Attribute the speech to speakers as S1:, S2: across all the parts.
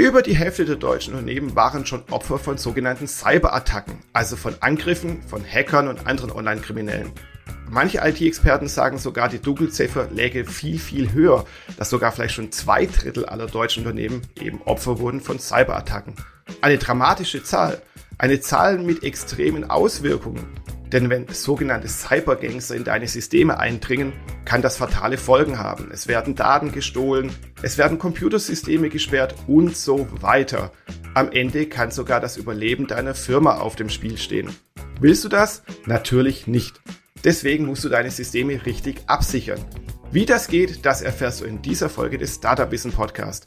S1: Über die Hälfte der deutschen Unternehmen waren schon Opfer von sogenannten Cyberattacken, also von Angriffen von Hackern und anderen Online-Kriminellen. Manche IT-Experten sagen sogar, die Dunkelziffer läge viel, viel höher, dass sogar vielleicht schon zwei Drittel aller deutschen Unternehmen eben Opfer wurden von Cyberattacken. Eine dramatische Zahl, eine Zahl mit extremen Auswirkungen. Denn wenn sogenannte Cybergangster in deine Systeme eindringen, kann das fatale Folgen haben. Es werden Daten gestohlen, es werden Computersysteme gesperrt und so weiter. Am Ende kann sogar das Überleben deiner Firma auf dem Spiel stehen. Willst du das? Natürlich nicht. Deswegen musst du deine Systeme richtig absichern. Wie das geht, das erfährst du in dieser Folge des Startup Wissen Podcast.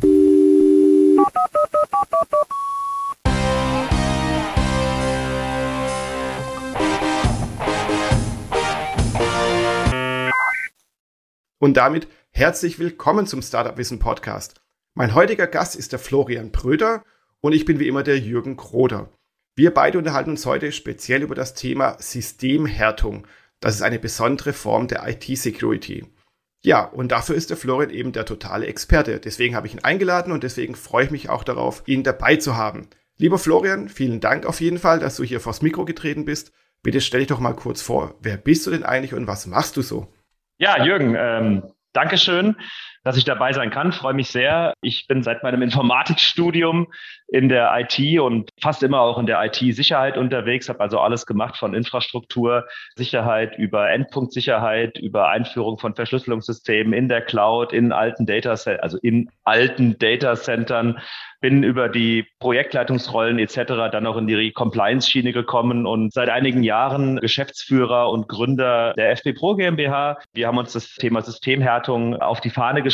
S1: Und damit herzlich willkommen zum Startup Wissen Podcast. Mein heutiger Gast ist der Florian Bröder und ich bin wie immer der Jürgen Kroder. Wir beide unterhalten uns heute speziell über das Thema Systemhärtung. Das ist eine besondere Form der IT-Security. Ja, und dafür ist der Florian eben der totale Experte. Deswegen habe ich ihn eingeladen und deswegen freue ich mich auch darauf, ihn dabei zu haben. Lieber Florian, vielen Dank auf jeden Fall, dass du hier vors Mikro getreten bist. Bitte stell dich doch mal kurz vor. Wer bist du denn eigentlich und was machst du so?
S2: Ja, Jürgen, ähm, Dankeschön, dass ich dabei sein kann. Freue mich sehr. Ich bin seit meinem Informatikstudium in der IT und fast immer auch in der IT-Sicherheit unterwegs, habe also alles gemacht von Infrastruktur, Sicherheit über Endpunktsicherheit, über Einführung von Verschlüsselungssystemen in der Cloud, in alten Data, also in alten Datacentern bin über die Projektleitungsrollen etc. dann auch in die Compliance-Schiene gekommen und seit einigen Jahren Geschäftsführer und Gründer der FB Pro GmbH. Wir haben uns das Thema Systemhärtung auf die Fahne geschrieben,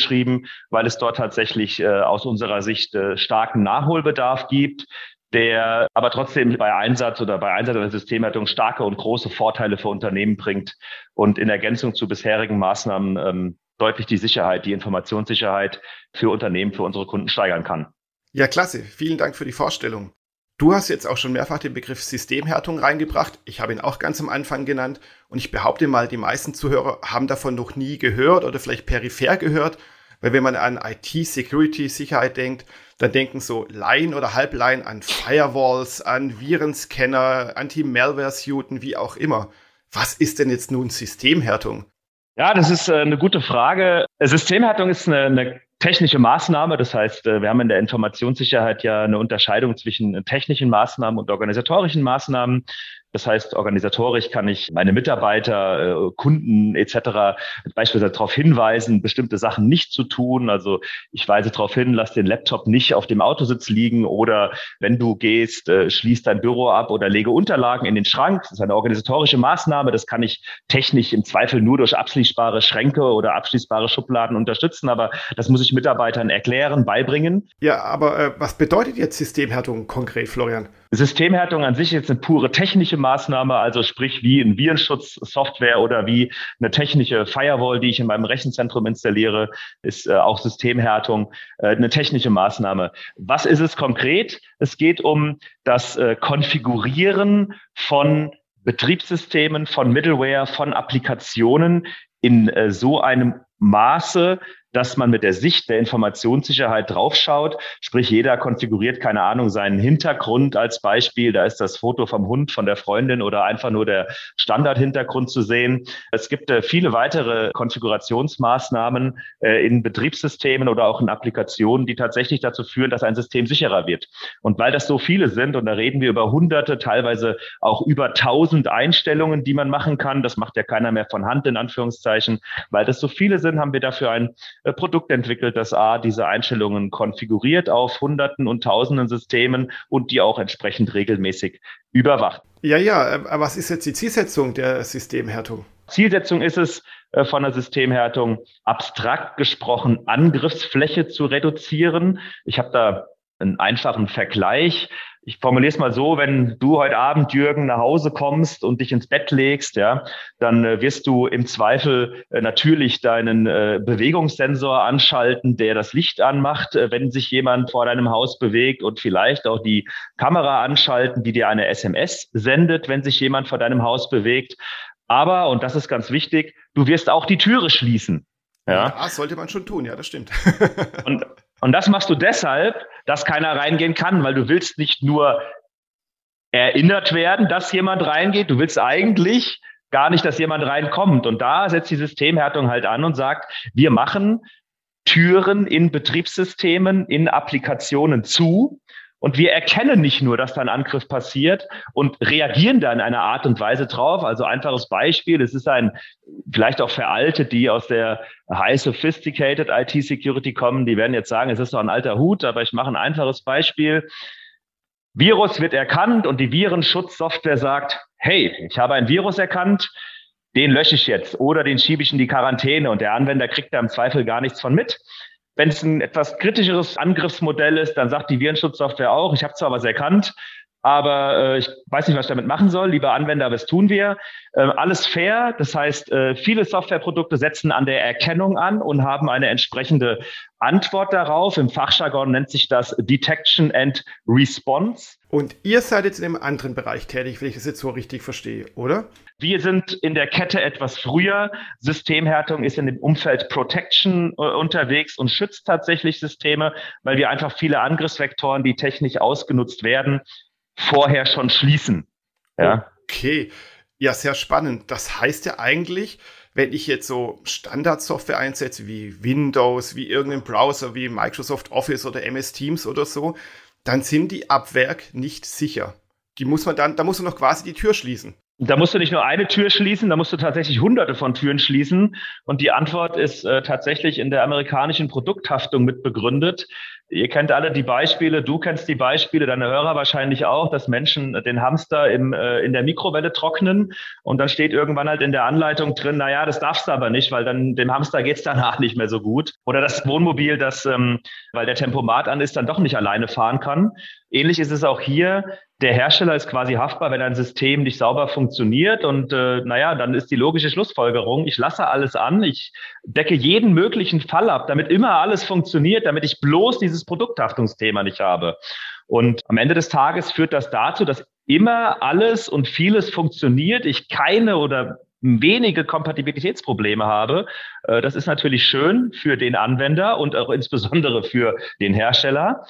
S2: weil es dort tatsächlich äh, aus unserer Sicht äh, starken Nachholbedarf gibt der aber trotzdem bei Einsatz oder bei Einsatz der Systemhärtung starke und große Vorteile für Unternehmen bringt und in Ergänzung zu bisherigen Maßnahmen ähm, deutlich die Sicherheit, die Informationssicherheit für Unternehmen, für unsere Kunden steigern kann.
S1: Ja, klasse. Vielen Dank für die Vorstellung. Du hast jetzt auch schon mehrfach den Begriff Systemhärtung reingebracht. Ich habe ihn auch ganz am Anfang genannt. Und ich behaupte mal, die meisten Zuhörer haben davon noch nie gehört oder vielleicht peripher gehört. Weil wenn man an IT-Security-Sicherheit denkt, dann denken so Laien oder Halblaien an Firewalls, an Virenscanner, Anti-Malware-Suiten, wie auch immer. Was ist denn jetzt nun Systemhärtung?
S2: Ja, das ist äh, eine gute Frage. Systemhärtung ist eine, eine technische Maßnahme. Das heißt, äh, wir haben in der Informationssicherheit ja eine Unterscheidung zwischen technischen Maßnahmen und organisatorischen Maßnahmen. Das heißt, organisatorisch kann ich meine Mitarbeiter, äh, Kunden etc. beispielsweise darauf hinweisen, bestimmte Sachen nicht zu tun. Also ich weise darauf hin, lass den Laptop nicht auf dem Autositz liegen oder wenn du gehst, äh, schließ dein Büro ab oder lege Unterlagen in den Schrank. Das ist eine organisatorische Maßnahme. Das kann ich technisch im Zweifel nur durch abschließbare Schränke oder abschließbare Schubladen unterstützen. Aber das muss ich Mitarbeitern erklären, beibringen.
S1: Ja, aber äh, was bedeutet jetzt Systemhärtung konkret, Florian?
S2: Systemhärtung an sich ist eine pure technische Maßnahme, also sprich wie ein Virenschutzsoftware oder wie eine technische Firewall, die ich in meinem Rechenzentrum installiere, ist äh, auch Systemhärtung äh, eine technische Maßnahme. Was ist es konkret? Es geht um das äh, Konfigurieren von Betriebssystemen, von Middleware, von Applikationen in äh, so einem Maße, dass man mit der Sicht der Informationssicherheit draufschaut. Sprich, jeder konfiguriert, keine Ahnung, seinen Hintergrund als Beispiel. Da ist das Foto vom Hund, von der Freundin oder einfach nur der Standardhintergrund zu sehen. Es gibt äh, viele weitere Konfigurationsmaßnahmen äh, in Betriebssystemen oder auch in Applikationen, die tatsächlich dazu führen, dass ein System sicherer wird. Und weil das so viele sind, und da reden wir über hunderte, teilweise auch über tausend Einstellungen, die man machen kann, das macht ja keiner mehr von Hand in Anführungszeichen, weil das so viele sind, haben wir dafür ein äh, Produkt entwickelt, das A, diese Einstellungen konfiguriert auf Hunderten und Tausenden Systemen und die auch entsprechend regelmäßig überwacht.
S1: Ja, ja, äh, aber was ist jetzt die Zielsetzung der Systemhärtung?
S2: Zielsetzung ist es, äh, von der Systemhärtung abstrakt gesprochen Angriffsfläche zu reduzieren. Ich habe da einen einfachen Vergleich ich formuliere es mal so, wenn du heute Abend, Jürgen, nach Hause kommst und dich ins Bett legst, ja, dann äh, wirst du im Zweifel äh, natürlich deinen äh, Bewegungssensor anschalten, der das Licht anmacht, äh, wenn sich jemand vor deinem Haus bewegt und vielleicht auch die Kamera anschalten, die dir eine SMS sendet, wenn sich jemand vor deinem Haus bewegt. Aber, und das ist ganz wichtig, du wirst auch die Türe schließen.
S1: Ja, ja sollte man schon tun, ja, das stimmt.
S2: und, und das machst du deshalb, dass keiner reingehen kann, weil du willst nicht nur erinnert werden, dass jemand reingeht, du willst eigentlich gar nicht, dass jemand reinkommt. Und da setzt die Systemhärtung halt an und sagt, wir machen Türen in Betriebssystemen, in Applikationen zu. Und wir erkennen nicht nur, dass da ein Angriff passiert und reagieren da in einer Art und Weise drauf. Also einfaches Beispiel, es ist ein, vielleicht auch veraltet, die aus der High Sophisticated IT Security kommen, die werden jetzt sagen, es ist doch ein alter Hut, aber ich mache ein einfaches Beispiel. Virus wird erkannt und die Virenschutzsoftware sagt, hey, ich habe ein Virus erkannt, den lösche ich jetzt oder den schiebe ich in die Quarantäne und der Anwender kriegt da im Zweifel gar nichts von mit. Wenn es ein etwas kritischeres Angriffsmodell ist, dann sagt die Virenschutzsoftware auch, ich habe zwar was erkannt, aber äh, ich weiß nicht, was ich damit machen soll. Lieber Anwender, was tun wir? Äh, alles fair. Das heißt, äh, viele Softwareprodukte setzen an der Erkennung an und haben eine entsprechende Antwort darauf. Im Fachjargon nennt sich das Detection and Response.
S1: Und ihr seid jetzt in einem anderen Bereich tätig, wenn ich das jetzt so richtig verstehe, oder?
S2: Wir sind in der Kette etwas früher. Systemhärtung ist in dem Umfeld Protection äh, unterwegs und schützt tatsächlich Systeme, weil wir einfach viele Angriffsvektoren, die technisch ausgenutzt werden, vorher schon schließen.
S1: Ja. Okay. Ja, sehr spannend. Das heißt ja eigentlich, wenn ich jetzt so Standardsoftware einsetze wie Windows, wie irgendein Browser, wie Microsoft Office oder MS Teams oder so, dann sind die ab Werk nicht sicher. Die muss man dann, da muss man noch quasi die Tür schließen.
S2: Da musst du nicht nur eine Tür schließen, da musst du tatsächlich hunderte von Türen schließen. Und die Antwort ist äh, tatsächlich in der amerikanischen Produkthaftung mit begründet. Ihr kennt alle die Beispiele, du kennst die Beispiele, deine Hörer wahrscheinlich auch, dass Menschen den Hamster im, äh, in der Mikrowelle trocknen und dann steht irgendwann halt in der Anleitung drin, na ja, das darfst du aber nicht, weil dann dem Hamster geht's danach nicht mehr so gut. Oder das Wohnmobil, das, ähm, weil der Tempomat an ist, dann doch nicht alleine fahren kann. Ähnlich ist es auch hier. Der Hersteller ist quasi haftbar, wenn ein System nicht sauber funktioniert. Und äh, naja, dann ist die logische Schlussfolgerung, ich lasse alles an, ich decke jeden möglichen Fall ab, damit immer alles funktioniert, damit ich bloß dieses Produkthaftungsthema nicht habe. Und am Ende des Tages führt das dazu, dass immer alles und vieles funktioniert, ich keine oder wenige Kompatibilitätsprobleme habe. Äh, das ist natürlich schön für den Anwender und auch insbesondere für den Hersteller,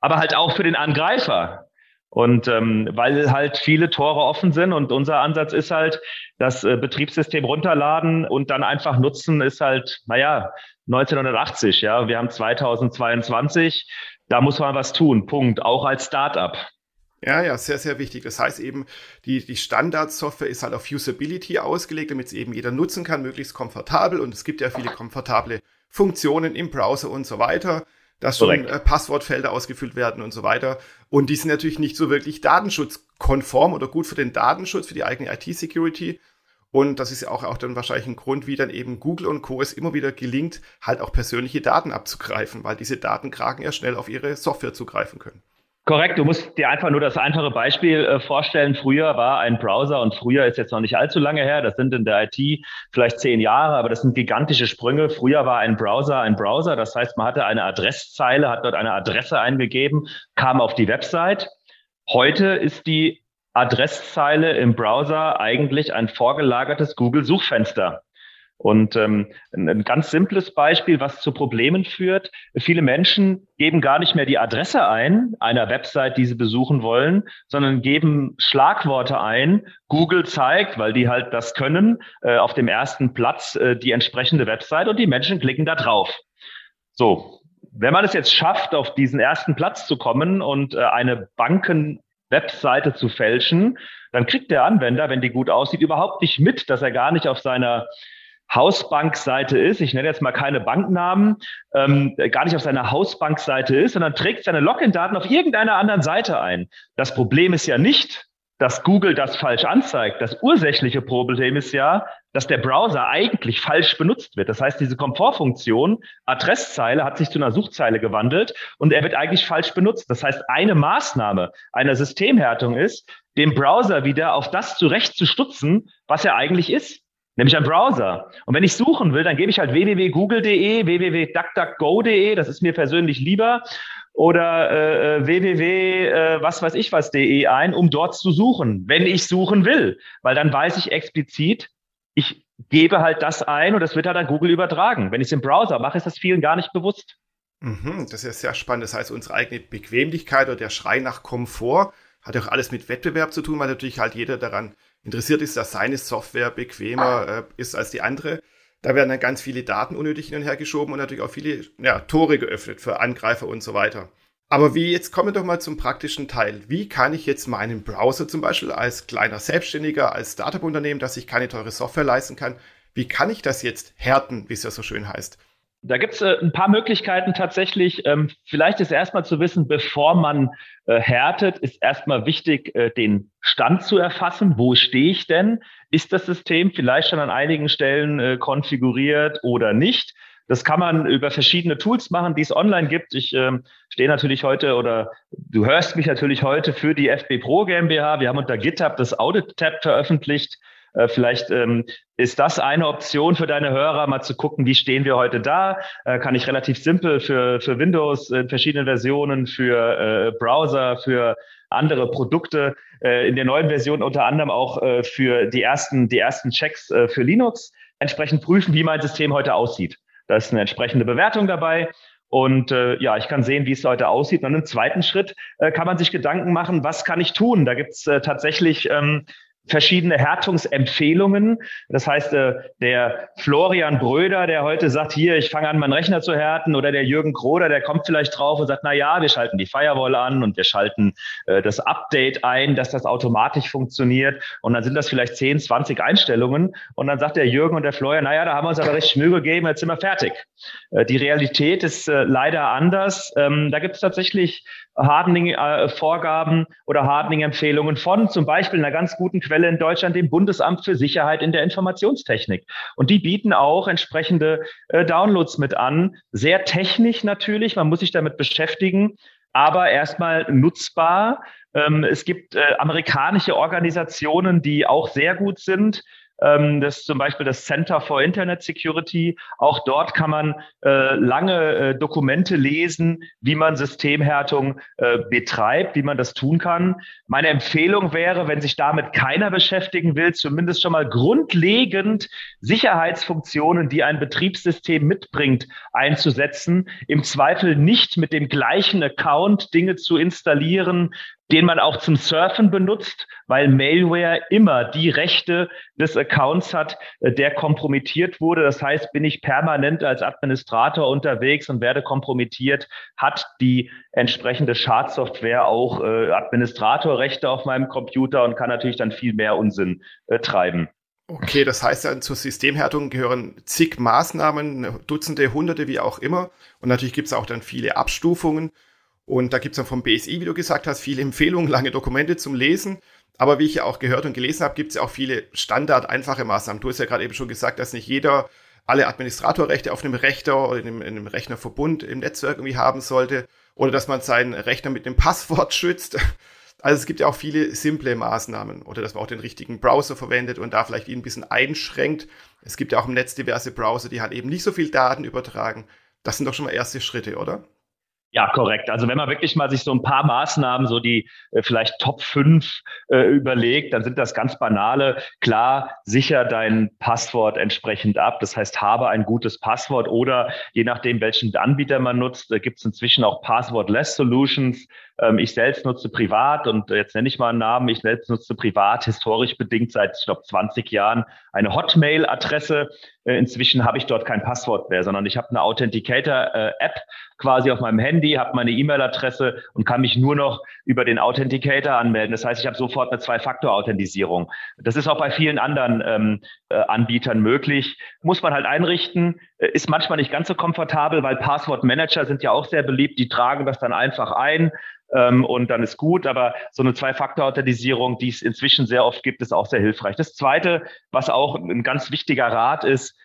S2: aber halt auch für den Angreifer. Und ähm, weil halt viele Tore offen sind und unser Ansatz ist halt, das äh, Betriebssystem runterladen und dann einfach nutzen, ist halt, naja, 1980, ja, wir haben 2022, da muss man was tun, Punkt, auch als Startup.
S1: Ja, ja, sehr, sehr wichtig. Das heißt eben, die, die Standardsoftware ist halt auf Usability ausgelegt, damit sie eben jeder nutzen kann, möglichst komfortabel. Und es gibt ja viele komfortable Funktionen im Browser und so weiter dass schon äh, Passwortfelder ausgefüllt werden und so weiter. Und die sind natürlich nicht so wirklich datenschutzkonform oder gut für den Datenschutz, für die eigene IT-Security. Und das ist ja auch, auch dann wahrscheinlich ein Grund, wie dann eben Google und Co. es immer wieder gelingt, halt auch persönliche Daten abzugreifen, weil diese Datenkraken ja schnell auf ihre Software zugreifen können.
S2: Korrekt, du musst dir einfach nur das einfache Beispiel äh, vorstellen. Früher war ein Browser und früher ist jetzt noch nicht allzu lange her, das sind in der IT vielleicht zehn Jahre, aber das sind gigantische Sprünge. Früher war ein Browser ein Browser, das heißt, man hatte eine Adresszeile, hat dort eine Adresse eingegeben, kam auf die Website. Heute ist die Adresszeile im Browser eigentlich ein vorgelagertes Google-Suchfenster. Und ähm, ein ganz simples Beispiel, was zu Problemen führt. Viele Menschen geben gar nicht mehr die Adresse ein einer Website, die sie besuchen wollen, sondern geben Schlagworte ein. Google zeigt, weil die halt das können, äh, auf dem ersten Platz äh, die entsprechende Website und die Menschen klicken da drauf. So, wenn man es jetzt schafft, auf diesen ersten Platz zu kommen und äh, eine Banken-Webseite zu fälschen, dann kriegt der Anwender, wenn die gut aussieht, überhaupt nicht mit, dass er gar nicht auf seiner Hausbankseite ist, ich nenne jetzt mal keine Banknamen, ähm, gar nicht auf seiner Hausbankseite ist, sondern trägt seine Login-Daten auf irgendeiner anderen Seite ein. Das Problem ist ja nicht, dass Google das falsch anzeigt. Das ursächliche Problem ist ja, dass der Browser eigentlich falsch benutzt wird. Das heißt, diese Komfortfunktion, Adresszeile, hat sich zu einer Suchzeile gewandelt und er wird eigentlich falsch benutzt. Das heißt, eine Maßnahme einer Systemhärtung ist, dem Browser wieder auf das zurechtzustutzen, was er eigentlich ist nämlich ein Browser. Und wenn ich suchen will, dann gebe ich halt www.google.de, www.duckduckgo.de, das ist mir persönlich lieber, oder äh, äh www, äh, was weiß ich was.de ein, um dort zu suchen, wenn ich suchen will. Weil dann weiß ich explizit, ich gebe halt das ein und das wird halt an Google übertragen. Wenn ich es im Browser mache, ist das vielen gar nicht bewusst.
S1: Mhm, das ist ja sehr spannend. Das heißt, unsere eigene Bequemlichkeit oder der Schrei nach Komfort hat auch alles mit Wettbewerb zu tun, weil natürlich halt jeder daran interessiert ist, dass seine Software bequemer äh, ist als die andere. Da werden dann ganz viele Daten unnötig hin und her geschoben und natürlich auch viele ja, Tore geöffnet für Angreifer und so weiter. Aber wie, jetzt kommen wir doch mal zum praktischen Teil. Wie kann ich jetzt meinen Browser zum Beispiel als kleiner Selbstständiger, als Startup-Unternehmen, das sich keine teure Software leisten kann, wie kann ich das jetzt härten, wie es ja so schön heißt?
S2: Da gibt es äh, ein paar Möglichkeiten tatsächlich. Ähm, vielleicht ist erstmal zu wissen, bevor man äh, härtet, ist erstmal wichtig, äh, den Stand zu erfassen. Wo stehe ich denn? Ist das System vielleicht schon an einigen Stellen äh, konfiguriert oder nicht? Das kann man über verschiedene Tools machen, die es online gibt. Ich ähm, stehe natürlich heute oder du hörst mich natürlich heute für die FB Pro GmbH. Wir haben unter GitHub das Audit-Tab veröffentlicht. Äh, vielleicht ähm, ist das eine Option für deine Hörer, mal zu gucken, wie stehen wir heute da? Äh, kann ich relativ simpel für, für Windows in verschiedenen Versionen, für äh, Browser, für andere Produkte, äh, in der neuen Version unter anderem auch äh, für die ersten, die ersten Checks äh, für Linux entsprechend prüfen, wie mein System heute aussieht. Da ist eine entsprechende Bewertung dabei. Und äh, ja, ich kann sehen, wie es heute aussieht. Und im zweiten Schritt äh, kann man sich Gedanken machen, was kann ich tun? Da gibt es äh, tatsächlich ähm, verschiedene Härtungsempfehlungen. Das heißt, äh, der Florian Bröder, der heute sagt, hier, ich fange an, meinen Rechner zu härten, oder der Jürgen Kroder, der kommt vielleicht drauf und sagt, na ja, wir schalten die Firewall an und wir schalten äh, das Update ein, dass das automatisch funktioniert. Und dann sind das vielleicht 10, 20 Einstellungen. Und dann sagt der Jürgen und der Florian, na ja, da haben wir uns aber recht Mühe gegeben, jetzt sind wir fertig. Äh, die Realität ist leider anders. Ähm, da gibt es tatsächlich Hardening-Vorgaben oder Hardening-Empfehlungen von zum Beispiel einer ganz guten Quelle in Deutschland, dem Bundesamt für Sicherheit in der Informationstechnik. Und die bieten auch entsprechende äh, Downloads mit an. Sehr technisch natürlich, man muss sich damit beschäftigen, aber erstmal nutzbar. Ähm, es gibt äh, amerikanische Organisationen, die auch sehr gut sind. Ähm, das ist zum Beispiel das Center for Internet Security. Auch dort kann man äh, lange äh, Dokumente lesen, wie man Systemhärtung äh, betreibt, wie man das tun kann. Meine Empfehlung wäre, wenn sich damit keiner beschäftigen will, zumindest schon mal grundlegend Sicherheitsfunktionen, die ein Betriebssystem mitbringt, einzusetzen. Im Zweifel nicht mit dem gleichen Account Dinge zu installieren, den man auch zum Surfen benutzt, weil Malware immer die Rechte des Accounts hat, äh, der kompromittiert wurde. Das heißt, bin ich permanent als Administrator unterwegs und werde kompromittiert, hat die entsprechende Schadsoftware auch äh, Administratorrechte auf meinem Computer und kann natürlich dann viel mehr Unsinn äh, treiben.
S1: Okay, das heißt dann zur Systemhärtung gehören zig Maßnahmen, Dutzende, Hunderte, wie auch immer. Und natürlich gibt es auch dann viele Abstufungen. Und da gibt es dann vom BSI, wie du gesagt hast, viele Empfehlungen, lange Dokumente zum Lesen. Aber wie ich ja auch gehört und gelesen habe, gibt es ja auch viele standard einfache Maßnahmen. Du hast ja gerade eben schon gesagt, dass nicht jeder alle Administratorrechte auf einem Rechner oder in einem, in einem Rechnerverbund im Netzwerk irgendwie haben sollte. Oder dass man seinen Rechner mit einem Passwort schützt. Also es gibt ja auch viele simple Maßnahmen. Oder dass man auch den richtigen Browser verwendet und da vielleicht ihn ein bisschen einschränkt. Es gibt ja auch im Netz diverse Browser, die halt eben nicht so viel Daten übertragen. Das sind doch schon mal erste Schritte, oder?
S2: Ja, korrekt. Also wenn man wirklich mal sich so ein paar Maßnahmen, so die äh, vielleicht Top 5 äh, überlegt, dann sind das ganz banale. Klar, sicher dein Passwort entsprechend ab. Das heißt, habe ein gutes Passwort oder je nachdem, welchen Anbieter man nutzt, äh, gibt es inzwischen auch Password-less Solutions. Ähm, ich selbst nutze privat und jetzt nenne ich mal einen Namen. Ich selbst nutze privat historisch bedingt seit, ich glaube, 20 Jahren eine Hotmail-Adresse. Äh, inzwischen habe ich dort kein Passwort mehr, sondern ich habe eine Authenticator-App quasi auf meinem Handy, habe meine E-Mail-Adresse und kann mich nur noch über den Authenticator anmelden. Das heißt, ich habe sofort eine Zwei-Faktor-Authentisierung. Das ist auch bei vielen anderen ähm, äh, Anbietern möglich. Muss man halt einrichten, äh, ist manchmal nicht ganz so komfortabel, weil Passwort-Manager sind ja auch sehr beliebt. Die tragen das dann einfach ein ähm, und dann ist gut. Aber so eine Zwei-Faktor-Authentisierung, die es inzwischen sehr oft gibt, ist auch sehr hilfreich. Das Zweite, was auch ein ganz wichtiger Rat ist,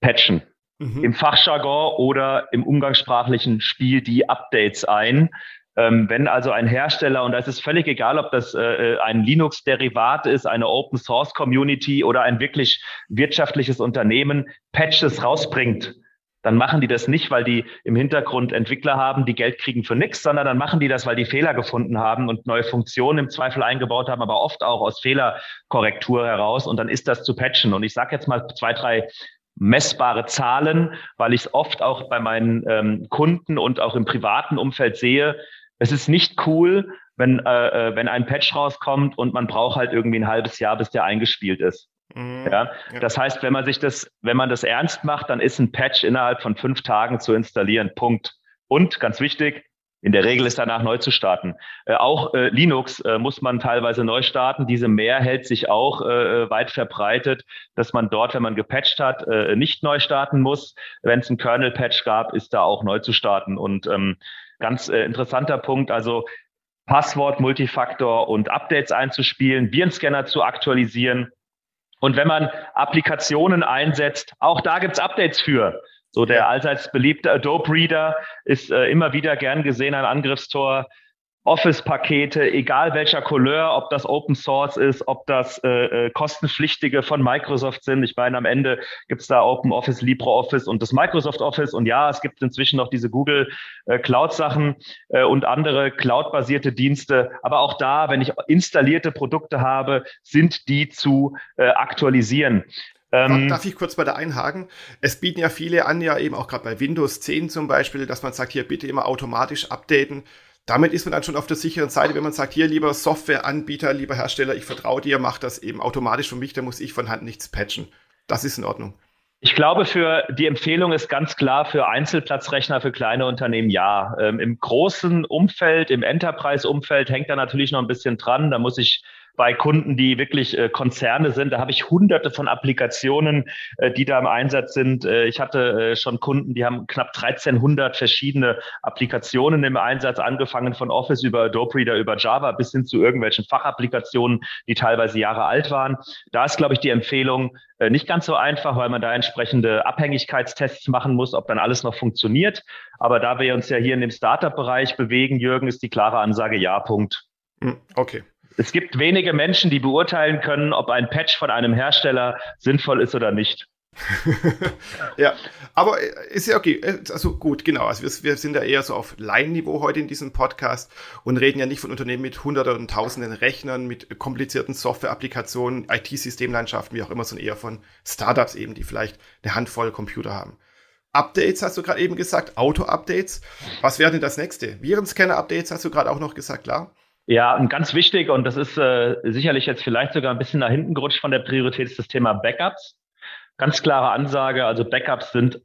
S2: patchen. Mhm. Im Fachjargon oder im umgangssprachlichen Spiel die Updates ein. Ähm, wenn also ein Hersteller, und da ist es völlig egal, ob das äh, äh ein Linux-Derivat ist, eine Open-Source-Community oder ein wirklich wirtschaftliches Unternehmen, Patches rausbringt, dann machen die das nicht, weil die im Hintergrund Entwickler haben, die Geld kriegen für nichts, sondern dann machen die das, weil die Fehler gefunden haben und neue Funktionen im Zweifel eingebaut haben, aber oft auch aus Fehlerkorrektur heraus und dann ist das zu patchen. Und ich sage jetzt mal zwei, drei messbare Zahlen, weil ich es oft auch bei meinen ähm, Kunden und auch im privaten Umfeld sehe. Es ist nicht cool, wenn, äh, äh wenn ein Patch rauskommt und man braucht halt irgendwie ein halbes Jahr, bis der eingespielt ist. Mhm. Ja, das heißt, wenn man sich das, wenn man das ernst macht, dann ist ein Patch innerhalb von fünf Tagen zu installieren. Punkt. Und ganz wichtig, in der Regel ist danach neu zu starten. Äh, auch äh, Linux äh, muss man teilweise neu starten. Diese Mehr hält sich auch äh, weit verbreitet, dass man dort, wenn man gepatcht hat, äh, nicht neu starten muss. Wenn es einen Kernel-Patch gab, ist da auch neu zu starten. Und ähm, ganz äh, interessanter Punkt, also Passwort, Multifaktor und Updates einzuspielen, Virenscanner zu aktualisieren. Und wenn man Applikationen einsetzt, auch da gibt's Updates für. So der allseits beliebte Adobe Reader ist äh, immer wieder gern gesehen ein Angriffstor. Office-Pakete, egal welcher Couleur, ob das Open Source ist, ob das äh, äh, kostenpflichtige von Microsoft sind. Ich meine, am Ende gibt es da Open Office, LibreOffice und das Microsoft Office. Und ja, es gibt inzwischen noch diese Google äh, Cloud-Sachen äh, und andere Cloud-basierte Dienste. Aber auch da, wenn ich installierte Produkte habe, sind die zu äh, aktualisieren.
S1: Ähm, Darf ich kurz bei der einhaken? Es bieten ja viele an, ja eben auch gerade bei Windows 10 zum Beispiel, dass man sagt, hier bitte immer automatisch updaten. Damit ist man dann schon auf der sicheren Seite, wenn man sagt, hier lieber Softwareanbieter, lieber Hersteller, ich vertraue dir, mach das eben automatisch für mich, da muss ich von Hand nichts patchen. Das ist in Ordnung.
S2: Ich glaube, für die Empfehlung ist ganz klar für Einzelplatzrechner für kleine Unternehmen ja. Ähm, Im großen Umfeld, im Enterprise-Umfeld hängt da natürlich noch ein bisschen dran. Da muss ich bei Kunden, die wirklich äh, Konzerne sind. Da habe ich hunderte von Applikationen, äh, die da im Einsatz sind. Äh, ich hatte äh, schon Kunden, die haben knapp 1300 verschiedene Applikationen im Einsatz, angefangen von Office über Adobe Reader, über Java bis hin zu irgendwelchen Fachapplikationen, die teilweise Jahre alt waren. Da ist, glaube ich, die Empfehlung, äh, nicht ganz so einfach, weil man da entsprechende Abhängigkeitstests machen muss, ob dann alles noch funktioniert. Aber da wir uns ja hier in dem Startup-Bereich bewegen, Jürgen, ist die klare Ansage Ja, Punkt.
S1: Hm, okay.
S2: Es gibt wenige Menschen, die beurteilen können, ob ein Patch von einem Hersteller sinnvoll ist oder nicht.
S1: ja, aber äh, ist ja okay. Äh, also gut, genau. Also wir, wir sind ja eher so auf Laienniveau heute in diesem Podcast und reden ja nicht von Unternehmen mit hunderten und tausenden Rechnern, mit komplizierten Software-Applikationen, IT-Systemlandschaften, wie auch immer, sondern eher von Startups eben, die vielleicht eine Handvoll Computer haben. Updates hast du gerade eben gesagt, Auto-Updates. Was wäre denn das nächste? Virenscanner-Updates hast du gerade auch noch gesagt, klar?
S2: Ja, und ganz wichtig, und das ist äh, sicherlich jetzt vielleicht sogar ein bisschen nach hinten gerutscht von der Priorität, ist das Thema Backups. Ganz klare Ansage, also Backups sind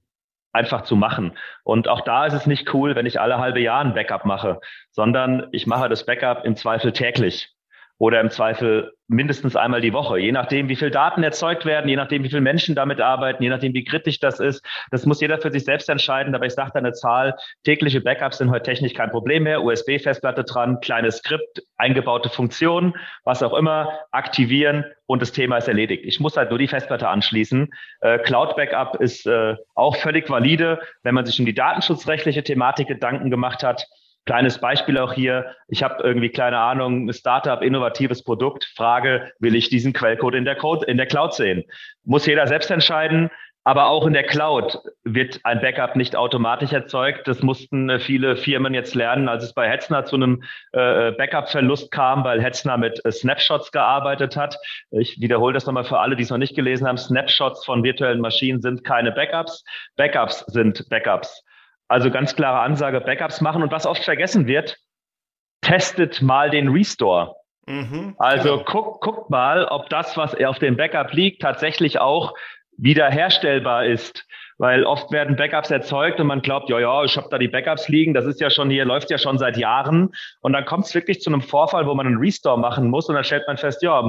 S2: einfach zu machen. Und auch da ist es nicht cool, wenn ich alle halbe Jahr ein Backup mache, sondern ich mache das Backup im Zweifel täglich oder im Zweifel mindestens einmal die Woche, je nachdem, wie viel Daten erzeugt werden, je nachdem, wie viele Menschen damit arbeiten, je nachdem, wie kritisch das ist. Das muss jeder für sich selbst entscheiden. Aber ich sage da eine Zahl, tägliche Backups sind heute technisch kein Problem mehr. USB-Festplatte dran, kleines Skript, eingebaute Funktionen, was auch immer, aktivieren und das Thema ist erledigt. Ich muss halt nur die Festplatte anschließen. Äh, Cloud-Backup ist äh, auch völlig valide, wenn man sich um die datenschutzrechtliche Thematik Gedanken gemacht hat. Kleines Beispiel auch hier. Ich habe irgendwie, keine Ahnung, ein Startup, innovatives Produkt. Frage, will ich diesen Quellcode in der, Code, in der Cloud sehen? Muss jeder selbst entscheiden. Aber auch in der Cloud wird ein Backup nicht automatisch erzeugt. Das mussten äh, viele Firmen jetzt lernen, als es bei Hetzner zu einem äh, Backup-Verlust kam, weil Hetzner mit äh, Snapshots gearbeitet hat. Ich wiederhole das nochmal für alle, die es noch nicht gelesen haben. Snapshots von virtuellen Maschinen sind keine Backups. Backups sind Backups. Also ganz klare Ansage, Backups machen. Und was oft vergessen wird, testet mal den Restore. Mhm, also genau. guckt, guckt mal, ob das, was auf dem Backup liegt, tatsächlich auch wiederherstellbar ist. Weil oft werden Backups erzeugt und man glaubt, ja, ja, ich habe da die Backups liegen, das ist ja schon hier, läuft ja schon seit Jahren. Und dann kommt es wirklich zu einem Vorfall, wo man einen Restore machen muss und dann stellt man fest, ja,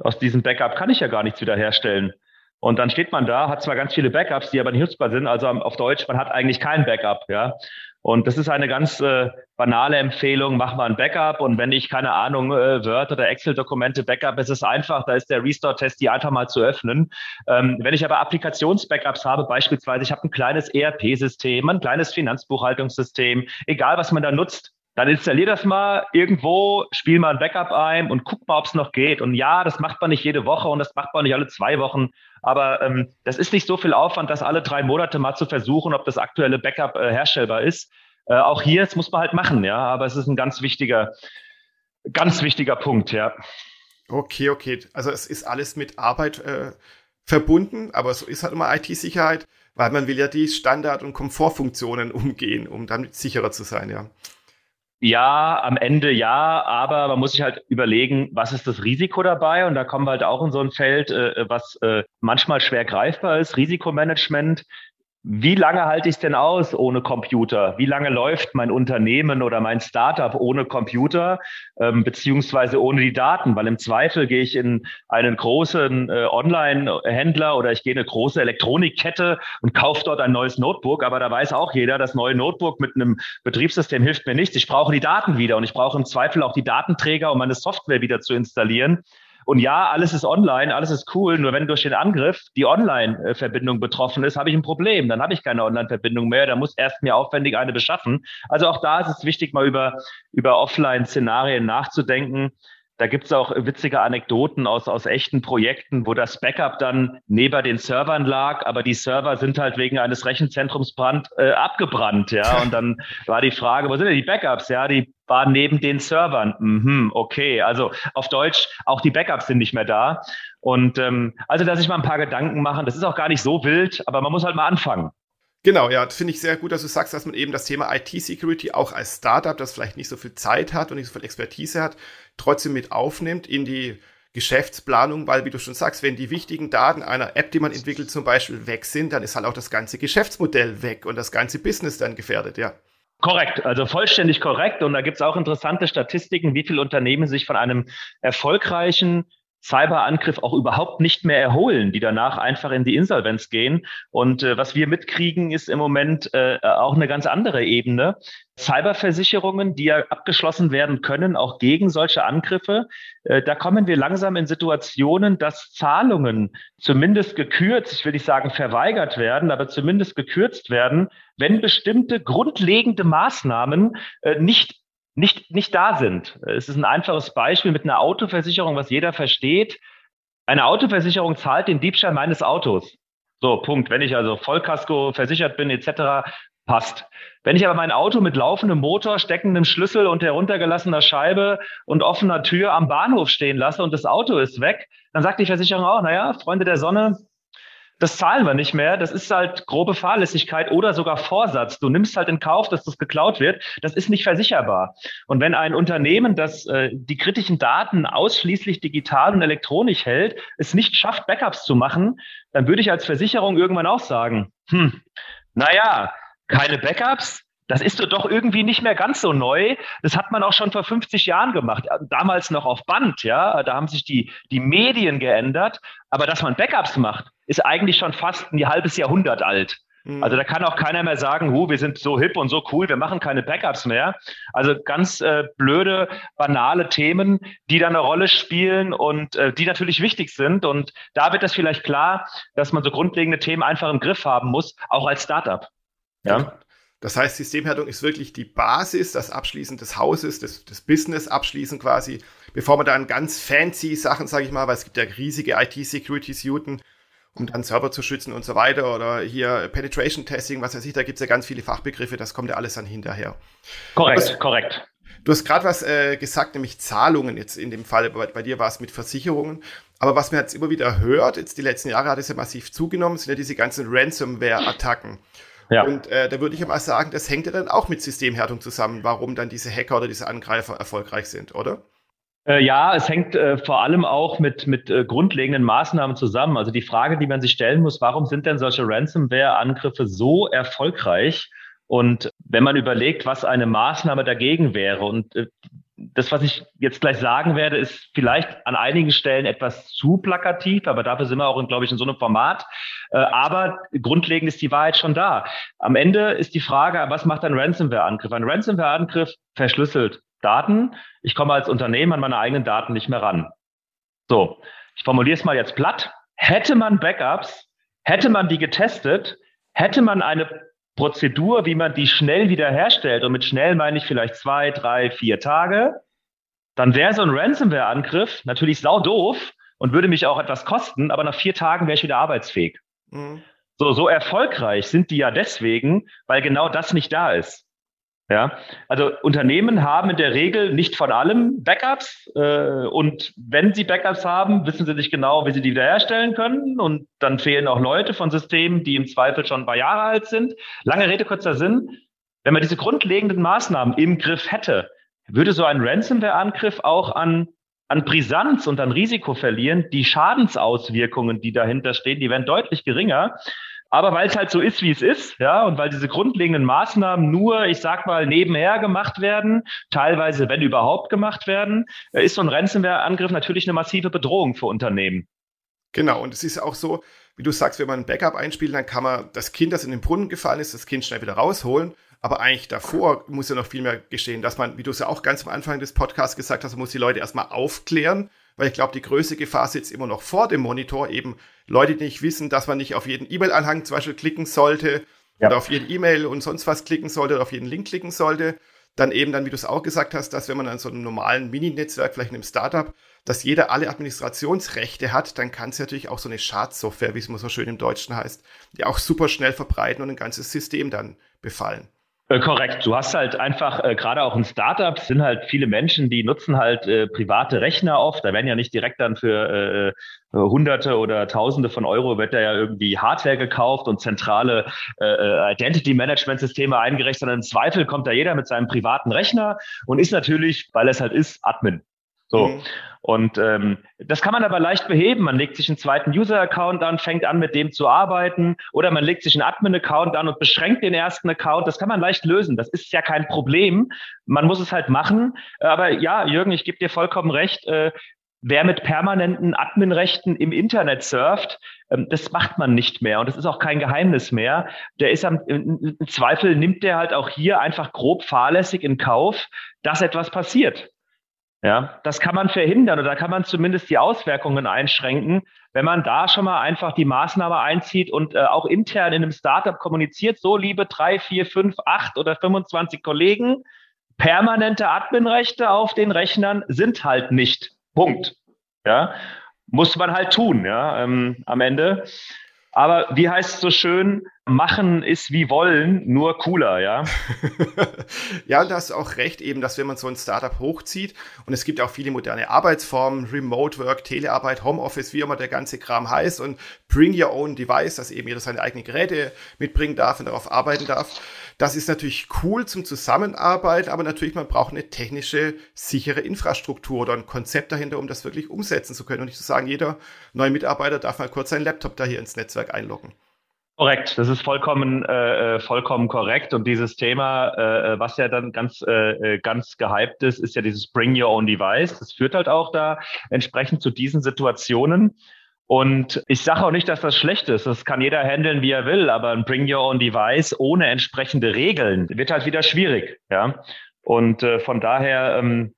S2: aus diesem Backup kann ich ja gar nichts wiederherstellen. Und dann steht man da, hat zwar ganz viele Backups, die aber nicht nutzbar sind, also auf Deutsch, man hat eigentlich kein Backup, ja. Und das ist eine ganz äh, banale Empfehlung, mach mal ein Backup und wenn ich, keine Ahnung, äh, Word oder Excel-Dokumente Backup, ist es einfach, da ist der Restore-Test, die einfach mal zu öffnen. Ähm, wenn ich aber Applikations-Backups habe, beispielsweise, ich habe ein kleines ERP-System, ein kleines Finanzbuchhaltungssystem, egal was man da nutzt, dann installier das mal irgendwo, spiel mal ein Backup ein und guck mal, ob es noch geht. Und ja, das macht man nicht jede Woche und das macht man nicht alle zwei Wochen. Aber ähm, das ist nicht so viel Aufwand, das alle drei Monate mal zu versuchen, ob das aktuelle Backup äh, herstellbar ist. Äh, auch hier, das muss man halt machen, ja. Aber es ist ein ganz wichtiger, ganz wichtiger Punkt, ja.
S1: Okay, okay. Also es ist alles mit Arbeit äh, verbunden, aber so ist halt immer IT-Sicherheit, weil man will ja die Standard- und Komfortfunktionen umgehen, um damit sicherer zu sein, ja.
S2: Ja, am Ende ja, aber man muss sich halt überlegen, was ist das Risiko dabei? Und da kommen wir halt auch in so ein Feld, äh, was äh, manchmal schwer greifbar ist, Risikomanagement. Wie lange halte ich es denn aus ohne Computer? Wie lange läuft mein Unternehmen oder mein Startup ohne Computer, ähm, beziehungsweise ohne die Daten? Weil im Zweifel gehe ich in einen großen äh, Online-Händler oder ich gehe in eine große Elektronikkette und kaufe dort ein neues Notebook. Aber da weiß auch jeder, das neue Notebook mit einem Betriebssystem hilft mir nichts. Ich brauche die Daten wieder und ich brauche im Zweifel auch die Datenträger, um meine Software wieder zu installieren. Und ja, alles ist online, alles ist cool, nur wenn durch den Angriff die Online-Verbindung betroffen ist, habe ich ein Problem. Dann habe ich keine Online-Verbindung mehr, da muss erst mir aufwendig eine beschaffen. Also auch da ist es wichtig, mal über, über Offline-Szenarien nachzudenken. Da gibt es auch witzige Anekdoten aus, aus echten Projekten, wo das Backup dann neben den Servern lag, aber die Server sind halt wegen eines Rechenzentrumsbrand äh, abgebrannt, ja. Und dann war die Frage, wo sind denn die Backups? Ja, die waren neben den Servern. Mhm, okay, also auf Deutsch, auch die Backups sind nicht mehr da. Und ähm, also, dass ich mal ein paar Gedanken machen, das ist auch gar nicht so wild, aber man muss halt mal anfangen.
S1: Genau, ja, finde ich sehr gut, dass du sagst, dass man eben das Thema IT-Security auch als Startup, das vielleicht nicht so viel Zeit hat und nicht so viel Expertise hat, trotzdem mit aufnimmt in die Geschäftsplanung, weil, wie du schon sagst, wenn die wichtigen Daten einer App, die man entwickelt, zum Beispiel weg sind, dann ist halt auch das ganze Geschäftsmodell weg und das ganze Business dann gefährdet, ja.
S2: Korrekt, also vollständig korrekt. Und da gibt es auch interessante Statistiken, wie viele Unternehmen sich von einem erfolgreichen Cyberangriff auch überhaupt nicht mehr erholen, die danach einfach in die Insolvenz gehen. Und äh, was wir mitkriegen, ist im Moment äh, auch eine ganz andere Ebene. Cyberversicherungen, die ja abgeschlossen werden können, auch gegen solche Angriffe. Äh, da kommen wir langsam in Situationen, dass Zahlungen zumindest gekürzt, ich will nicht sagen verweigert werden, aber zumindest gekürzt werden, wenn bestimmte grundlegende Maßnahmen äh, nicht nicht, nicht da sind. Es ist ein einfaches Beispiel mit einer Autoversicherung, was jeder versteht. Eine Autoversicherung zahlt den Diebstahl meines Autos. So, Punkt. Wenn ich also Vollkasko versichert bin, etc., passt. Wenn ich aber mein Auto mit laufendem Motor, steckendem Schlüssel und heruntergelassener Scheibe und offener Tür am Bahnhof stehen lasse und das Auto ist weg, dann sagt die Versicherung auch, naja, Freunde der Sonne, das zahlen wir nicht mehr. Das ist halt grobe Fahrlässigkeit oder sogar Vorsatz. Du nimmst halt in Kauf, dass das geklaut wird. Das ist nicht versicherbar. Und wenn ein Unternehmen, das äh, die kritischen Daten ausschließlich digital und elektronisch hält, es nicht schafft, Backups zu machen, dann würde ich als Versicherung irgendwann auch sagen, hm, naja, keine Backups, das ist doch irgendwie nicht mehr ganz so neu. Das hat man auch schon vor 50 Jahren gemacht. Damals noch auf Band, ja. Da haben sich die, die Medien geändert. Aber dass man Backups macht, ist eigentlich schon fast ein halbes Jahrhundert alt. Mhm. Also da kann auch keiner mehr sagen, hu, wir sind so hip und so cool, wir machen keine Backups mehr. Also ganz äh, blöde, banale Themen, die da eine Rolle spielen und äh, die natürlich wichtig sind. Und da wird das vielleicht klar, dass man so grundlegende Themen einfach im Griff haben muss, auch als Startup.
S1: Ja. ja. Das heißt, Systemhärtung ist wirklich die Basis, das Abschließen des Hauses, des, des Business abschließen quasi, bevor man dann ganz fancy Sachen, sage ich mal, weil es gibt ja riesige IT-Security-Suiten, um dann Server zu schützen und so weiter oder hier Penetration Testing, was weiß ich, da gibt es ja ganz viele Fachbegriffe, das kommt ja alles dann hinterher.
S2: Korrekt, korrekt.
S1: Du hast gerade was äh, gesagt, nämlich Zahlungen jetzt in dem Fall, bei, bei dir war es mit Versicherungen. Aber was man jetzt immer wieder hört, jetzt die letzten Jahre hat es ja massiv zugenommen, sind ja diese ganzen Ransomware-Attacken. Ja. Und äh, da würde ich mal sagen, das hängt ja dann auch mit Systemhärtung zusammen, warum dann diese Hacker oder diese Angreifer erfolgreich sind, oder?
S2: Äh, ja, es hängt äh, vor allem auch mit, mit äh, grundlegenden Maßnahmen zusammen. Also die Frage, die man sich stellen muss, warum sind denn solche Ransomware-Angriffe so erfolgreich? Und wenn man überlegt, was eine Maßnahme dagegen wäre, und äh, das, was ich jetzt gleich sagen werde, ist vielleicht an einigen Stellen etwas zu plakativ, aber dafür sind wir auch, glaube ich, in so einem Format. Äh, aber grundlegend ist die Wahrheit schon da. Am Ende ist die Frage, was macht ein Ransomware-Angriff? Ein Ransomware-Angriff verschlüsselt Daten. Ich komme als Unternehmen an meine eigenen Daten nicht mehr ran. So, ich formuliere es mal jetzt platt. Hätte man Backups, hätte man die getestet, hätte man eine Prozedur, wie man die schnell wiederherstellt, und mit schnell meine ich vielleicht zwei, drei, vier Tage, dann wäre so ein Ransomware-Angriff natürlich sau doof und würde mich auch etwas kosten, aber nach vier Tagen wäre ich wieder arbeitsfähig. Mhm. So, so erfolgreich sind die ja deswegen, weil genau das nicht da ist. Ja, also Unternehmen haben in der Regel nicht von allem Backups äh, und wenn sie Backups haben, wissen sie nicht genau, wie sie die wiederherstellen können und dann fehlen auch Leute von Systemen, die im Zweifel schon ein paar Jahre alt sind. Lange Rede, kurzer Sinn. Wenn man diese grundlegenden Maßnahmen im Griff hätte, würde so ein Ransomware-Angriff auch an an Brisanz und an Risiko verlieren. Die Schadensauswirkungen, die dahinter stehen, die werden deutlich geringer. Aber weil es halt so ist, wie es ist, ja, und weil diese grundlegenden Maßnahmen nur, ich sag mal, nebenher gemacht werden, teilweise, wenn überhaupt gemacht werden, äh, ist so ein Ransomware-Angriff natürlich eine massive Bedrohung für Unternehmen.
S1: Genau, und es ist auch so, wie du sagst, wenn man ein Backup einspielt, dann kann man das Kind, das in den Brunnen gefallen ist, das Kind schnell wieder rausholen. Aber eigentlich davor muss ja noch viel mehr geschehen, dass man, wie du es ja auch ganz am Anfang des Podcasts gesagt hast, man muss die Leute erstmal aufklären, weil ich glaube, die größte Gefahr sitzt immer noch vor dem Monitor, eben Leute, die nicht wissen, dass man nicht auf jeden E-Mail-Anhang zum Beispiel klicken sollte ja. oder auf jeden E-Mail und sonst was klicken sollte oder auf jeden Link klicken sollte. Dann eben dann, wie du es auch gesagt hast, dass wenn man an so einem normalen Mini-Netzwerk, vielleicht in einem Startup, dass jeder alle Administrationsrechte hat, dann kann es natürlich auch so eine Schadsoftware, wie es immer so schön im Deutschen heißt, die auch super schnell verbreiten und ein ganzes System dann befallen.
S2: Äh, korrekt. Du hast halt einfach, äh, gerade auch in Startups sind halt viele Menschen, die nutzen halt äh, private Rechner oft. Da werden ja nicht direkt dann für äh, Hunderte oder Tausende von Euro wird da ja irgendwie Hardware gekauft und zentrale äh, äh, Identity Management Systeme eingerechnet, sondern im Zweifel kommt da jeder mit seinem privaten Rechner und ist natürlich, weil es halt ist, Admin. So. Mhm. Und ähm, das kann man aber leicht beheben. Man legt sich einen zweiten User-Account an, fängt an, mit dem zu arbeiten, oder man legt sich einen Admin-Account an und beschränkt den ersten Account. Das kann man leicht lösen. Das ist ja kein Problem. Man muss es halt machen. Aber ja, Jürgen, ich gebe dir vollkommen recht. Äh, wer mit permanenten Admin-Rechten im Internet surft, ähm, das macht man nicht mehr. Und das ist auch kein Geheimnis mehr. Der ist am im Zweifel nimmt der halt auch hier einfach grob fahrlässig in Kauf, dass etwas passiert. Ja, das kann man verhindern oder kann man zumindest die Auswirkungen einschränken, wenn man da schon mal einfach die Maßnahme einzieht und äh, auch intern in einem Startup kommuniziert, so liebe drei, vier, fünf, acht oder 25 Kollegen, permanente Adminrechte auf den Rechnern sind halt nicht. Punkt. Ja, muss man halt tun, ja, ähm, am Ende. Aber wie heißt es so schön? Machen ist wie wollen, nur cooler, ja.
S1: ja, und da hast du auch recht, eben, dass wenn man so ein Startup hochzieht und es gibt auch viele moderne Arbeitsformen, Remote Work, Telearbeit, Homeoffice, wie immer der ganze Kram heißt und Bring Your Own Device, dass eben jeder seine eigenen Geräte mitbringen darf und darauf arbeiten darf. Das ist natürlich cool zum Zusammenarbeiten, aber natürlich, man braucht eine technische, sichere Infrastruktur oder ein Konzept dahinter, um das wirklich umsetzen zu können und nicht zu sagen, jeder neue Mitarbeiter darf mal kurz seinen Laptop da hier ins Netzwerk einloggen.
S2: Korrekt, das ist vollkommen äh, äh, vollkommen korrekt. Und dieses Thema, äh, äh was ja dann ganz äh, äh, ganz gehypt ist, ist ja dieses Bring Your Own Device. Das führt halt auch da entsprechend zu diesen Situationen. Und ich sage auch nicht, dass das schlecht ist. Das kann jeder handeln, wie er will. Aber ein Bring Your Own Device ohne entsprechende Regeln wird halt wieder schwierig. Ja. Und äh, von daher, ähm,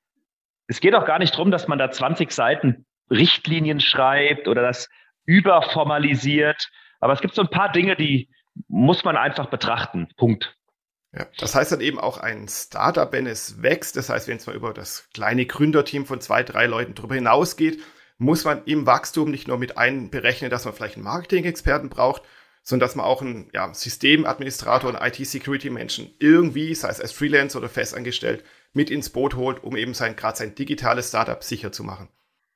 S2: es geht auch gar nicht drum, dass man da 20 Seiten Richtlinien schreibt oder das überformalisiert aber es gibt so ein paar Dinge, die muss man einfach betrachten. Punkt.
S1: Ja, das heißt dann eben auch ein Startup, wenn es wächst, das heißt, wenn es mal über das kleine Gründerteam von zwei, drei Leuten drüber hinausgeht, muss man im Wachstum nicht nur mit einberechnen, dass man vielleicht einen Marketing-Experten braucht, sondern dass man auch einen ja, Systemadministrator und IT-Security-Menschen irgendwie, sei es als Freelancer oder festangestellt, mit ins Boot holt, um eben sein, gerade sein digitales Startup sicher zu machen.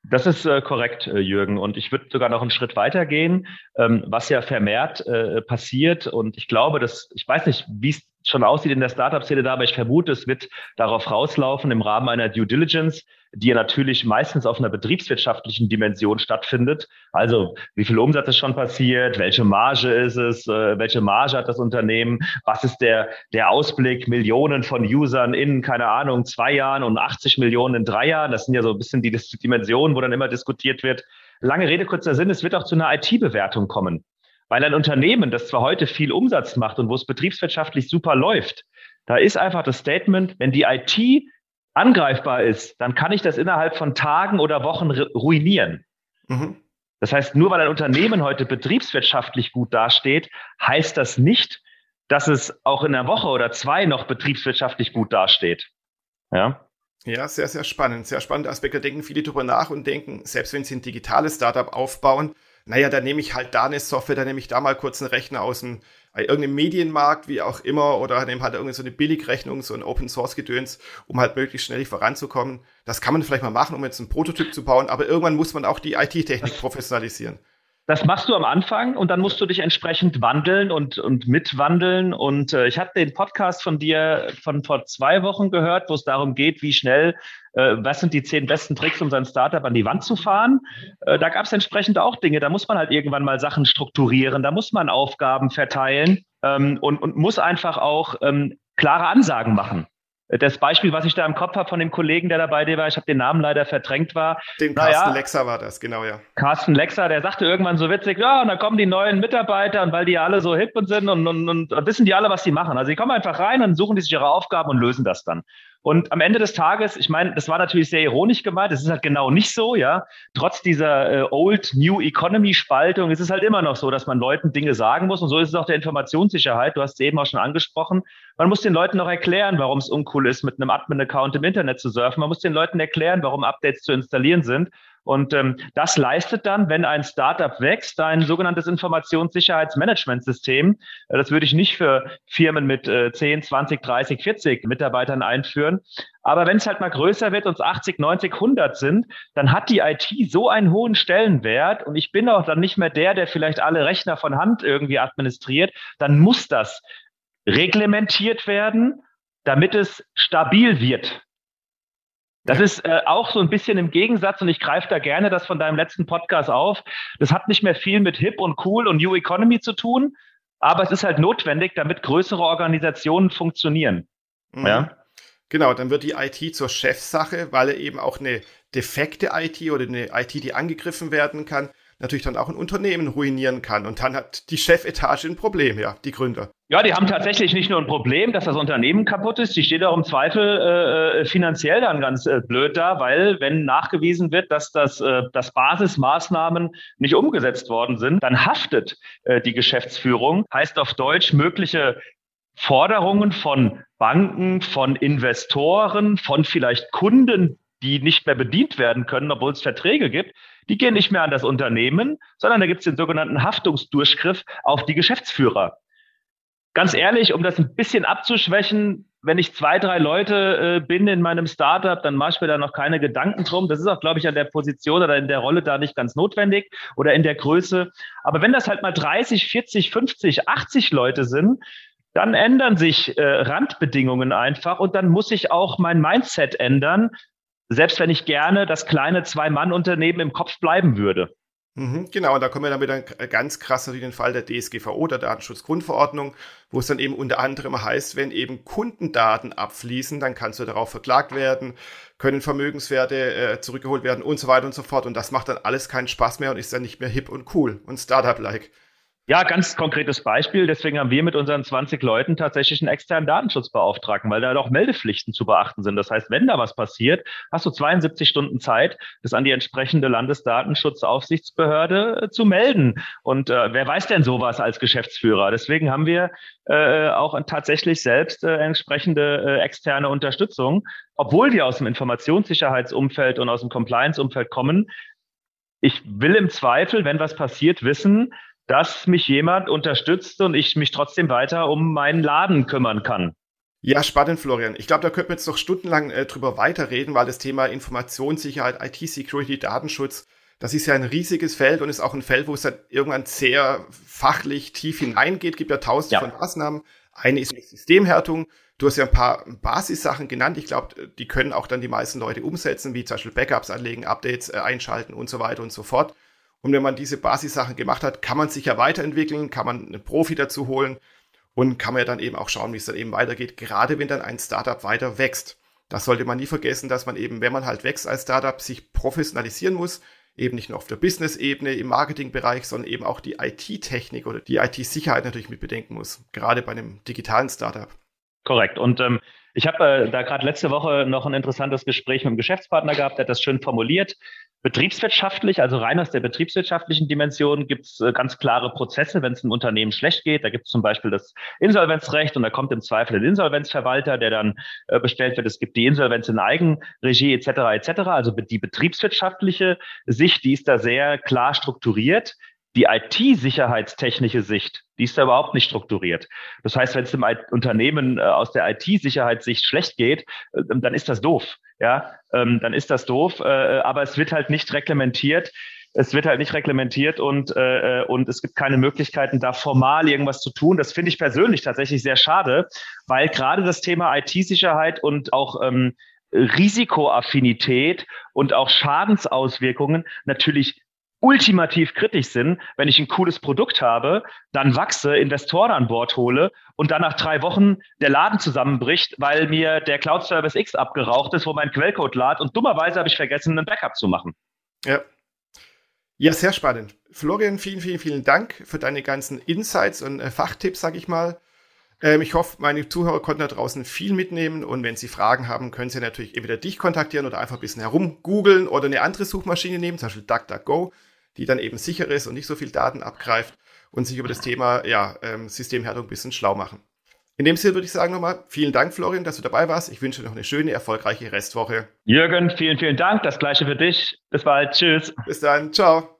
S2: Das ist äh, korrekt, äh, Jürgen. Und ich würde sogar noch einen Schritt weiter gehen, ähm, was ja vermehrt äh, passiert. Und ich glaube, dass, ich weiß nicht, wie es schon aussieht in der Startup-Szene da, aber ich vermute, es wird darauf rauslaufen im Rahmen einer Due Diligence, die natürlich meistens auf einer betriebswirtschaftlichen Dimension stattfindet. Also wie viel Umsatz ist schon passiert, welche Marge ist es, äh, welche Marge hat das Unternehmen, was ist der, der Ausblick, Millionen von Usern in, keine Ahnung, zwei Jahren und 80 Millionen in drei Jahren. Das sind ja so ein bisschen die Dimensionen, wo dann immer diskutiert wird. Lange Rede, kurzer Sinn, es wird auch zu einer IT-Bewertung kommen. Weil ein Unternehmen, das zwar heute viel Umsatz macht und wo es betriebswirtschaftlich super läuft, da ist einfach das Statement, wenn die IT angreifbar ist, dann kann ich das innerhalb von Tagen oder Wochen ruinieren. Mhm. Das heißt, nur weil ein Unternehmen heute betriebswirtschaftlich gut dasteht, heißt das nicht, dass es auch in einer Woche oder zwei noch betriebswirtschaftlich gut dasteht. Ja.
S1: Ja, sehr, sehr spannend. Sehr spannende Aspekte. Da denken viele drüber nach und denken, selbst wenn sie ein digitales Startup aufbauen, naja, dann nehme ich halt da eine Software, dann nehme ich da mal kurz einen Rechner aus dem bei irgendeinem Medienmarkt, wie auch immer, oder nehmen halt irgendwie so eine Billigrechnung, so ein Open Source Gedöns, um halt möglichst schnell voranzukommen. Das kann man vielleicht mal machen, um jetzt einen Prototyp zu bauen, aber irgendwann muss man auch die IT-Technik professionalisieren.
S2: Das machst du am Anfang und dann musst du dich entsprechend wandeln und, und mitwandeln. Und äh, ich habe den Podcast von dir von vor zwei Wochen gehört, wo es darum geht, wie schnell, äh, was sind die zehn besten Tricks, um sein Startup an die Wand zu fahren. Äh, da gab es entsprechend auch Dinge. Da muss man halt irgendwann mal Sachen strukturieren, da muss man Aufgaben verteilen ähm, und, und muss einfach auch ähm, klare Ansagen machen. Das Beispiel, was ich da im Kopf habe von dem Kollegen, der dabei war, ich habe den Namen leider verdrängt war.
S1: Den Carsten naja, Lexer war das, genau, ja.
S2: Carsten Lexer, der sagte irgendwann so witzig, ja, und da kommen die neuen Mitarbeiter und weil die alle so hip und sind und, und, und wissen die alle, was sie machen. Also die kommen einfach rein und suchen die sich ihre Aufgaben und lösen das dann. Und am Ende des Tages, ich meine, das war natürlich sehr ironisch gemeint, es ist halt genau nicht so, ja. Trotz dieser äh, Old New Economy Spaltung ist es halt immer noch so, dass man Leuten Dinge sagen muss. Und so ist es auch der Informationssicherheit. Du hast es eben auch schon angesprochen. Man muss den Leuten auch erklären, warum es uncool ist, mit einem Admin-Account im Internet zu surfen. Man muss den Leuten erklären, warum Updates zu installieren sind. Und ähm, das leistet dann, wenn ein Startup wächst, ein sogenanntes Informationssicherheitsmanagementsystem. Äh, das würde ich nicht für Firmen mit äh, 10, 20, 30, 40 Mitarbeitern einführen. Aber wenn es halt mal größer wird und 80, 90, 100 sind, dann hat die IT so einen hohen Stellenwert und ich bin auch dann nicht mehr der, der vielleicht alle Rechner von Hand irgendwie administriert. Dann muss das reglementiert werden, damit es stabil wird. Das ist äh, auch so ein bisschen im Gegensatz und ich greife da gerne das von deinem letzten Podcast auf. Das hat nicht mehr viel mit Hip und Cool und New Economy zu tun, aber es ist halt notwendig, damit größere Organisationen funktionieren.
S1: Mhm. Ja? Genau, dann wird die IT zur Chefsache, weil er eben auch eine defekte IT oder eine IT, die angegriffen werden kann, natürlich dann auch ein Unternehmen ruinieren kann. Und dann hat die Chefetage ein Problem, ja, die Gründer.
S2: Ja, die haben tatsächlich nicht nur ein Problem, dass das Unternehmen kaputt ist, die steht auch im Zweifel äh, äh, finanziell dann ganz äh, blöd da, weil wenn nachgewiesen wird, dass das äh, dass Basismaßnahmen nicht umgesetzt worden sind, dann haftet äh, die Geschäftsführung. Heißt auf Deutsch mögliche Forderungen von Banken, von Investoren, von vielleicht Kunden, die nicht mehr bedient werden können, obwohl es Verträge gibt, die gehen nicht mehr an das Unternehmen, sondern da gibt es den sogenannten Haftungsdurchgriff auf die Geschäftsführer. Ganz ehrlich, um das ein bisschen abzuschwächen, wenn ich zwei, drei Leute äh, bin in meinem Startup, dann mache ich mir da noch keine Gedanken drum. Das ist auch, glaube ich, an der Position oder in der Rolle da nicht ganz notwendig oder in der Größe. Aber wenn das halt mal 30, 40, 50, 80 Leute sind, dann ändern sich äh, Randbedingungen einfach und dann muss ich auch mein Mindset ändern, selbst wenn ich gerne das kleine Zwei-Mann-Unternehmen im Kopf bleiben würde.
S1: Mhm, genau, und da kommen wir dann wieder ganz krass natürlich den Fall der DSGVO, der Datenschutzgrundverordnung, wo es dann eben unter anderem heißt, wenn eben Kundendaten abfließen, dann kannst du darauf verklagt werden, können Vermögenswerte äh, zurückgeholt werden und so weiter und so fort. Und das macht dann alles keinen Spaß mehr und ist dann nicht mehr hip und cool und Startup-like.
S2: Ja, ganz konkretes Beispiel. Deswegen haben wir mit unseren 20 Leuten tatsächlich einen externen Datenschutzbeauftragten, weil da doch Meldepflichten zu beachten sind. Das heißt, wenn da was passiert, hast du 72 Stunden Zeit, das an die entsprechende Landesdatenschutzaufsichtsbehörde äh, zu melden. Und äh, wer weiß denn sowas als Geschäftsführer? Deswegen haben wir äh, auch tatsächlich selbst äh, entsprechende äh, externe Unterstützung, obwohl wir aus dem Informationssicherheitsumfeld und aus dem Compliance-Umfeld kommen. Ich will im Zweifel, wenn was passiert, wissen, dass mich jemand unterstützt und ich mich trotzdem weiter um meinen Laden kümmern kann.
S1: Ja, spannend, Florian. Ich glaube, da könnten wir jetzt noch stundenlang äh, drüber weiterreden, weil das Thema Informationssicherheit, IT-Security, Datenschutz, das ist ja ein riesiges Feld und ist auch ein Feld, wo es dann irgendwann sehr fachlich tief hineingeht. Gibt ja tausende ja. von Maßnahmen. Eine ist Systemhärtung. Du hast ja ein paar Basissachen genannt. Ich glaube, die können auch dann die meisten Leute umsetzen, wie zum Beispiel Backups anlegen, Updates äh, einschalten und so weiter und so fort. Und wenn man diese Basissachen gemacht hat, kann man sich ja weiterentwickeln, kann man einen Profi dazu holen und kann man ja dann eben auch schauen, wie es dann eben weitergeht, gerade wenn dann ein Startup weiter wächst. Das sollte man nie vergessen, dass man eben, wenn man halt wächst als Startup, sich professionalisieren muss, eben nicht nur auf der Business-Ebene, im Marketingbereich, sondern eben auch die IT-Technik oder die IT-Sicherheit natürlich mit bedenken muss, gerade bei einem digitalen Startup.
S2: Korrekt. Und ähm, ich habe äh, da gerade letzte Woche noch ein interessantes Gespräch mit einem Geschäftspartner gehabt, der hat das schön formuliert. Betriebswirtschaftlich, also rein aus der betriebswirtschaftlichen Dimension, gibt es äh, ganz klare Prozesse, wenn es einem Unternehmen schlecht geht. Da gibt es zum Beispiel das Insolvenzrecht und da kommt im Zweifel der Insolvenzverwalter, der dann äh, bestellt wird. Es gibt die Insolvenz in Eigenregie etc. etc. Also die betriebswirtschaftliche Sicht, die ist da sehr klar strukturiert. Die IT-sicherheitstechnische Sicht, die ist da überhaupt nicht strukturiert. Das heißt, wenn es dem Unternehmen äh, aus der IT-Sicherheitssicht schlecht geht, äh, dann ist das doof. Ja, ähm, dann ist das doof. Äh, aber es wird halt nicht reglementiert. Es wird halt nicht reglementiert und, und es gibt keine Möglichkeiten, da formal irgendwas zu tun. Das finde ich persönlich tatsächlich sehr schade, weil gerade das Thema IT-Sicherheit und auch ähm, Risikoaffinität und auch Schadensauswirkungen natürlich ultimativ kritisch sind, wenn ich ein cooles Produkt habe, dann wachse, Investoren an Bord hole und dann nach drei Wochen der Laden zusammenbricht, weil mir der Cloud Service X abgeraucht ist, wo mein Quellcode lad und dummerweise habe ich vergessen, einen Backup zu machen.
S1: Ja. Ja, sehr spannend. Florian, vielen, vielen, vielen Dank für deine ganzen Insights und äh, Fachtipps, sag ich mal. Ähm, ich hoffe, meine Zuhörer konnten da draußen viel mitnehmen und wenn sie Fragen haben, können sie natürlich entweder dich kontaktieren oder einfach ein bisschen herumgoogeln oder eine andere Suchmaschine nehmen, zum Beispiel DuckDuckGo die dann eben sicher ist und nicht so viel Daten abgreift und sich über das Thema ja, ähm, Systemhärtung ein bisschen schlau machen. In dem Sinne würde ich sagen nochmal, vielen Dank, Florian, dass du dabei warst. Ich wünsche dir noch eine schöne, erfolgreiche Restwoche.
S2: Jürgen, vielen, vielen Dank. Das gleiche für dich. Bis bald. Tschüss.
S1: Bis dann. Ciao.